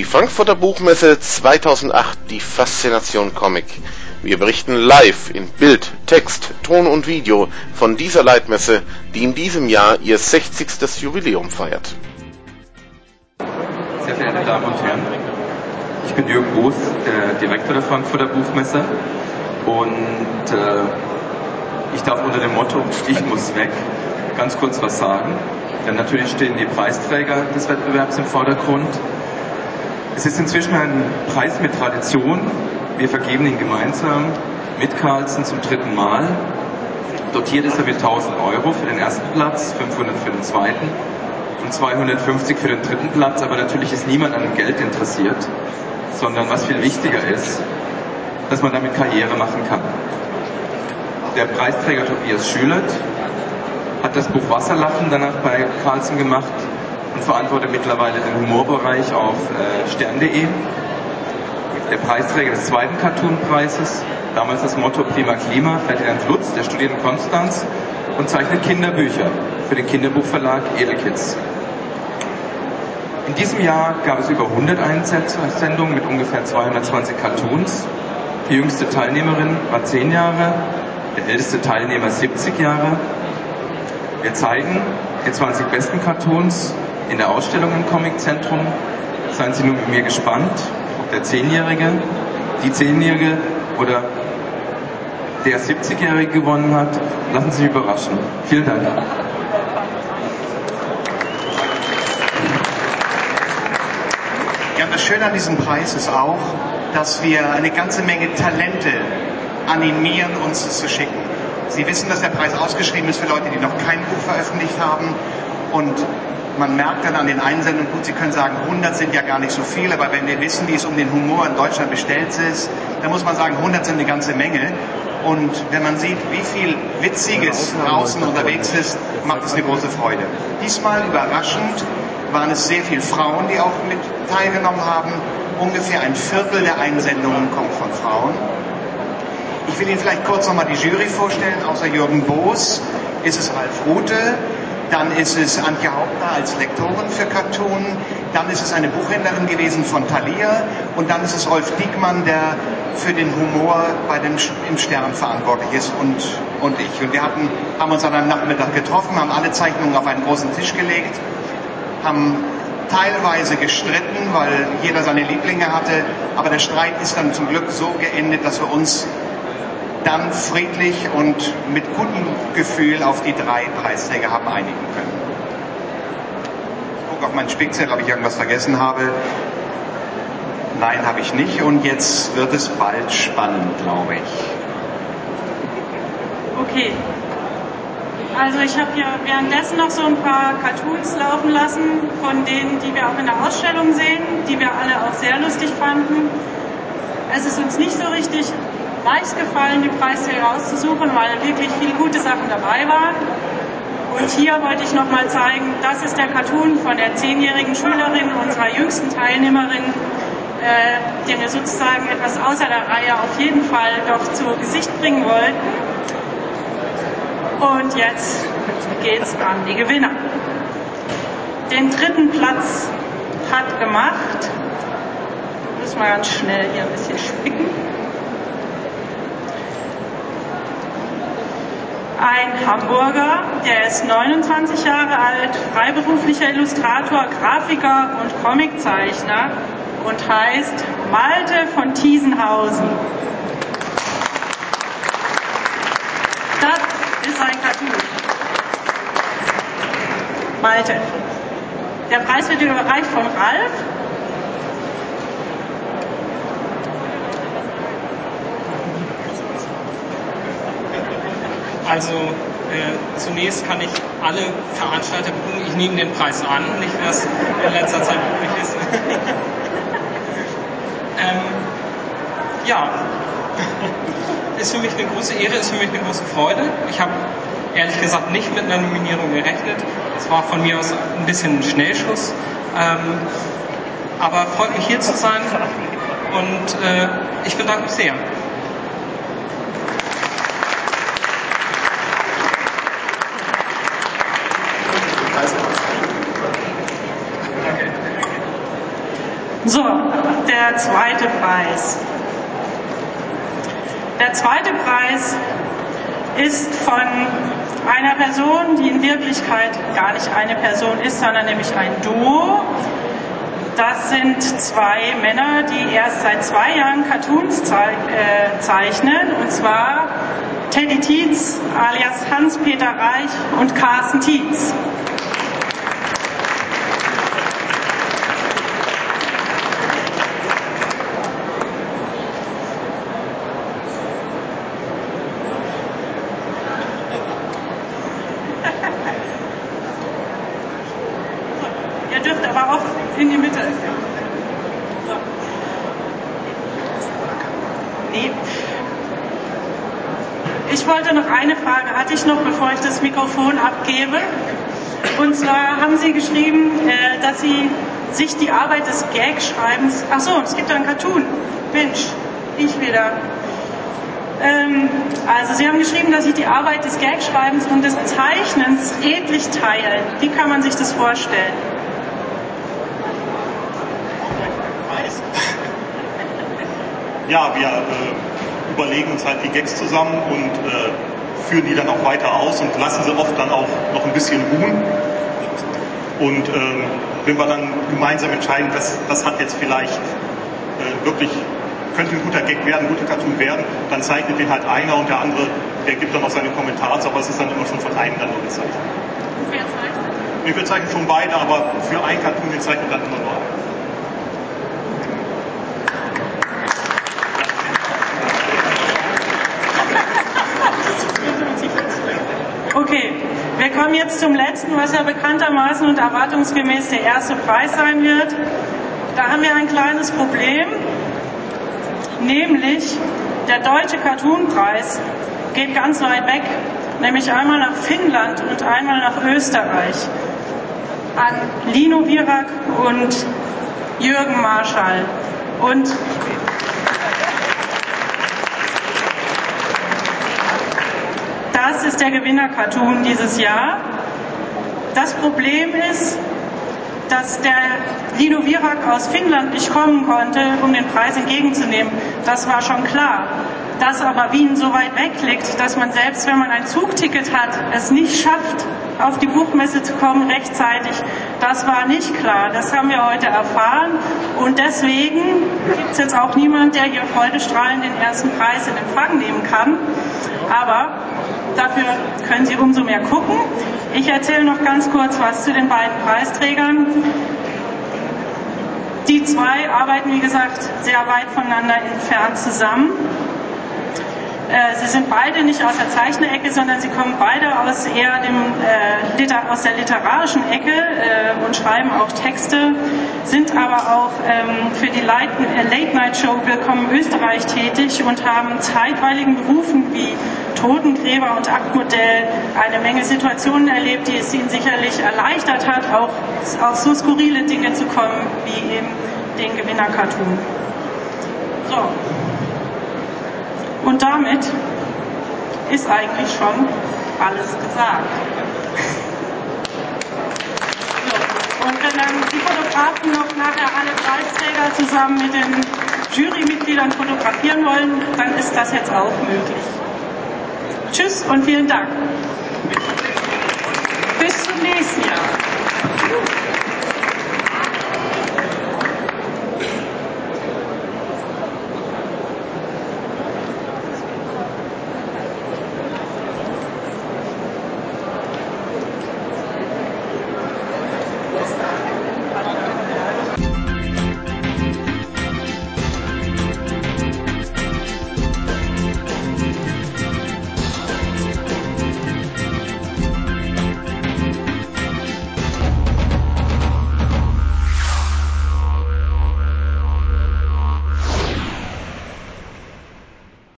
Die Frankfurter Buchmesse 2008, die Faszination Comic. Wir berichten live in Bild, Text, Ton und Video von dieser Leitmesse, die in diesem Jahr ihr 60. Jubiläum feiert. Sehr verehrte Damen und Herren, ich bin Jürgen Boos, der Direktor der Frankfurter Buchmesse und äh, ich darf unter dem Motto Ich muss weg ganz kurz was sagen. Denn natürlich stehen die Preisträger des Wettbewerbs im Vordergrund. Es ist inzwischen ein Preis mit Tradition. Wir vergeben ihn gemeinsam mit Carlsen zum dritten Mal. Dotiert ist er mit 1000 Euro für den ersten Platz, 500 für den zweiten und 250 für den dritten Platz. Aber natürlich ist niemand an dem Geld interessiert, sondern was viel wichtiger ist, dass man damit Karriere machen kann. Der Preisträger Tobias Schülert hat das Buch Wasserlachen danach bei Carlsen gemacht und verantwortet mittlerweile den Humorbereich auf äh, stern.de. Der Preisträger des zweiten Cartoon-Preises, damals das Motto Prima Klima, Ferdinand Lutz, der studiert in Konstanz und zeichnet Kinderbücher für den Kinderbuchverlag Edelkids. In diesem Jahr gab es über 100 Einsendungen mit ungefähr 220 Cartoons. Die jüngste Teilnehmerin war 10 Jahre, der älteste Teilnehmer 70 Jahre. Wir zeigen die 20 besten Cartoons in der Ausstellung im Comiczentrum. Seien Sie nun mit mir gespannt, ob der 10-Jährige, die 10-Jährige oder der 70-Jährige gewonnen hat. Lassen Sie sich überraschen. Vielen Dank. Ja, das Schöne an diesem Preis ist auch, dass wir eine ganze Menge Talente animieren, uns zu schicken. Sie wissen, dass der Preis ausgeschrieben ist für Leute, die noch kein Buch veröffentlicht haben. Und man merkt dann an den Einsendungen, gut, Sie können sagen, 100 sind ja gar nicht so viele, aber wenn wir wissen, wie es um den Humor in Deutschland bestellt ist, dann muss man sagen, 100 sind eine ganze Menge. Und wenn man sieht, wie viel Witziges draußen unterwegs ist, macht es eine große Freude. Diesmal überraschend waren es sehr viele Frauen, die auch mit teilgenommen haben. Ungefähr ein Viertel der Einsendungen kommt von Frauen. Ich will Ihnen vielleicht kurz nochmal die Jury vorstellen. Außer Jürgen Boos ist es Ralf Rute, dann ist es Antje Hauptner als Lektorin für Cartoon, dann ist es eine Buchhändlerin gewesen von Thalia. Und dann ist es Rolf Diekmann, der für den Humor bei den, im Stern verantwortlich ist und, und ich. Und wir hatten, haben uns an einem Nachmittag getroffen, haben alle Zeichnungen auf einen großen Tisch gelegt, haben teilweise gestritten, weil jeder seine Lieblinge hatte, aber der Streit ist dann zum Glück so geendet, dass wir uns dann friedlich und mit gutem Gefühl auf die drei Preisträger haben einigen können. Ich gucke auf meinen Spickzettel, ob ich irgendwas vergessen habe. Nein, habe ich nicht. Und jetzt wird es bald spannend, glaube ich. Okay. Also ich habe hier währenddessen noch so ein paar Cartoons laufen lassen, von denen, die wir auch in der Ausstellung sehen, die wir alle auch sehr lustig fanden. Es ist uns nicht so richtig leicht gefallen, die Preisträger auszusuchen, weil wirklich viele gute Sachen dabei waren. Und hier wollte ich nochmal zeigen, das ist der Cartoon von der zehnjährigen Schülerin, unserer jüngsten Teilnehmerin, äh, den wir sozusagen etwas außer der Reihe auf jeden Fall doch zu Gesicht bringen wollten. Und jetzt geht's an die Gewinner. Den dritten Platz hat gemacht, muss mal ganz schnell hier ein bisschen spicken. Ein Hamburger, der ist 29 Jahre alt, freiberuflicher Illustrator, Grafiker und Comiczeichner und heißt Malte von Thiesenhausen. Das ist ein Cartoon. Malte. Der Preis wird überreicht von Ralf. Also äh, zunächst kann ich alle Veranstalter beruhigen, ich nehme den Preis an, nicht was in letzter Zeit üblich ist. ähm, ja, ist für mich eine große Ehre, ist für mich eine große Freude. Ich habe ehrlich gesagt nicht mit einer Nominierung gerechnet. Es war von mir aus ein bisschen ein Schnellschuss. Ähm, aber freut mich hier zu sein und äh, ich bedanke mich sehr. So, der zweite Preis. Der zweite Preis ist von einer Person, die in Wirklichkeit gar nicht eine Person ist, sondern nämlich ein Duo. Das sind zwei Männer, die erst seit zwei Jahren Cartoons äh, zeichnen, und zwar Teddy Tietz alias Hans-Peter Reich und Carsten Tietz. Hatte ich noch, bevor ich das Mikrofon abgebe. Und zwar haben Sie geschrieben, äh, dass Sie sich die Arbeit des Gag-Schreibens. Ach so, es gibt da einen Cartoon. Mensch, ich wieder. Ähm, also Sie haben geschrieben, dass Sie die Arbeit des Gag-Schreibens und des Zeichnens redlich teilen. Wie kann man sich das vorstellen? Ja, wir äh, überlegen uns halt die Gags zusammen und äh, führen die dann auch weiter aus und lassen sie oft dann auch noch ein bisschen ruhen. Und ähm, wenn wir dann gemeinsam entscheiden, das, das hat jetzt vielleicht äh, wirklich, könnte ein guter Gag werden, ein guter Cartoon werden, dann zeichnet den halt einer und der andere, der gibt dann noch seine Kommentare, aber es ist dann immer schon von einem dann nur gezeichnet. Wer zeichnet? Nee, wir zeichnen schon beide, aber für einen Cartoon, den zeichnet dann immer nur einer. Okay, wir kommen jetzt zum letzten, was ja bekanntermaßen und erwartungsgemäß der erste Preis sein wird. Da haben wir ein kleines Problem, nämlich der deutsche Cartoonpreis geht ganz weit weg, nämlich einmal nach Finnland und einmal nach Österreich an Lino Virak und Jürgen Marschall. Und Das ist der Gewinner-Cartoon dieses Jahr. Das Problem ist, dass der Lino Virak aus Finnland nicht kommen konnte, um den Preis entgegenzunehmen. Das war schon klar. Dass aber Wien so weit weg liegt, dass man selbst, wenn man ein Zugticket hat, es nicht schafft, auf die Buchmesse zu kommen rechtzeitig, das war nicht klar. Das haben wir heute erfahren. Und deswegen gibt es jetzt auch niemand, der hier freudestrahlend den ersten Preis in Empfang nehmen kann. Aber Dafür können Sie umso mehr gucken. Ich erzähle noch ganz kurz was zu den beiden Preisträgern. Die zwei arbeiten, wie gesagt, sehr weit voneinander entfernt zusammen. Äh, sie sind beide nicht aus der Zeichnerecke, sondern sie kommen beide aus eher dem, äh, aus der literarischen Ecke äh, und schreiben auch Texte, sind aber auch ähm, für die Late Night Show Willkommen Österreich tätig und haben zeitweiligen Berufen wie Totengräber und Aktmodell eine Menge Situationen erlebt, die es ihnen sicherlich erleichtert hat, auch auf so skurrile Dinge zu kommen wie eben den Gewinner-Cartoon. So. Und damit ist eigentlich schon alles gesagt. Und wenn dann die Fotografen noch nachher alle Preisträger zusammen mit den Jurymitgliedern fotografieren wollen, dann ist das jetzt auch möglich. Tschüss und vielen Dank. Bis zum nächsten Jahr.